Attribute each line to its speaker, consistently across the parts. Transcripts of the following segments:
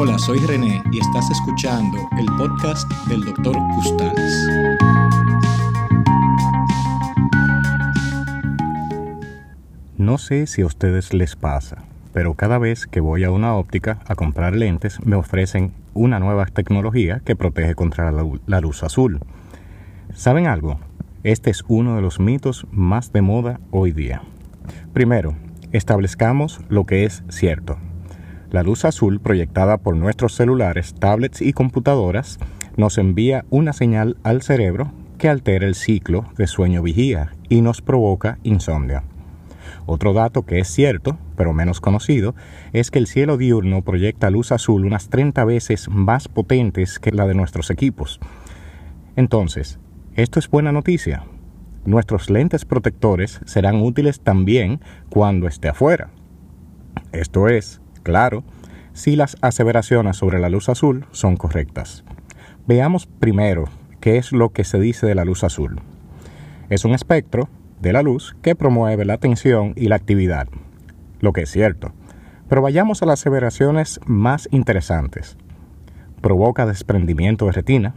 Speaker 1: Hola, soy René y estás escuchando el podcast del Dr. Custales.
Speaker 2: No sé si a ustedes les pasa, pero cada vez que voy a una óptica a comprar lentes me ofrecen una nueva tecnología que protege contra la luz azul. ¿Saben algo? Este es uno de los mitos más de moda hoy día. Primero, establezcamos lo que es cierto. La luz azul proyectada por nuestros celulares, tablets y computadoras nos envía una señal al cerebro que altera el ciclo de sueño-vigía y nos provoca insomnio. Otro dato que es cierto, pero menos conocido, es que el cielo diurno proyecta luz azul unas 30 veces más potentes que la de nuestros equipos. Entonces, ¿esto es buena noticia? Nuestros lentes protectores serán útiles también cuando esté afuera. Esto es, claro, si las aseveraciones sobre la luz azul son correctas. Veamos primero qué es lo que se dice de la luz azul. Es un espectro de la luz que promueve la atención y la actividad, lo que es cierto. Pero vayamos a las aseveraciones más interesantes. Provoca desprendimiento de retina,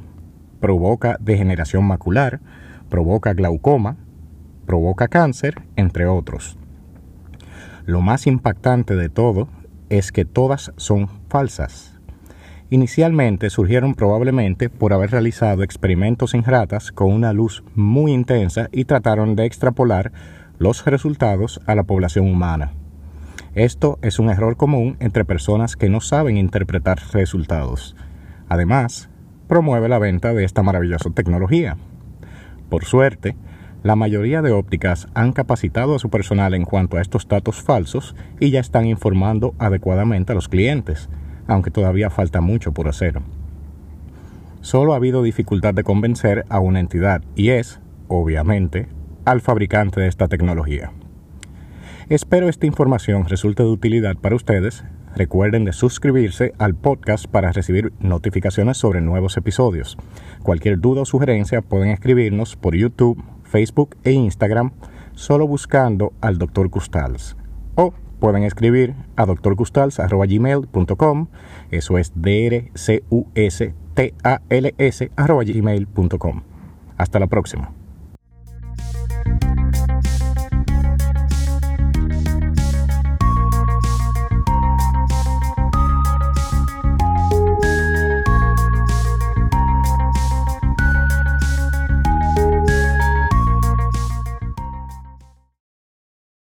Speaker 2: provoca degeneración macular, provoca glaucoma, provoca cáncer, entre otros. Lo más impactante de todo es que todas son falsas. Inicialmente surgieron probablemente por haber realizado experimentos en ratas con una luz muy intensa y trataron de extrapolar los resultados a la población humana. Esto es un error común entre personas que no saben interpretar resultados. Además, promueve la venta de esta maravillosa tecnología. Por suerte, la mayoría de ópticas han capacitado a su personal en cuanto a estos datos falsos y ya están informando adecuadamente a los clientes, aunque todavía falta mucho por hacer. Solo ha habido dificultad de convencer a una entidad y es, obviamente, al fabricante de esta tecnología. Espero esta información resulte de utilidad para ustedes. Recuerden de suscribirse al podcast para recibir notificaciones sobre nuevos episodios. Cualquier duda o sugerencia pueden escribirnos por YouTube, Facebook e Instagram solo buscando al Dr. Custals. O pueden escribir a drcustals.gmail.com, eso es d r c u s t a l s gmail.com. Hasta la próxima.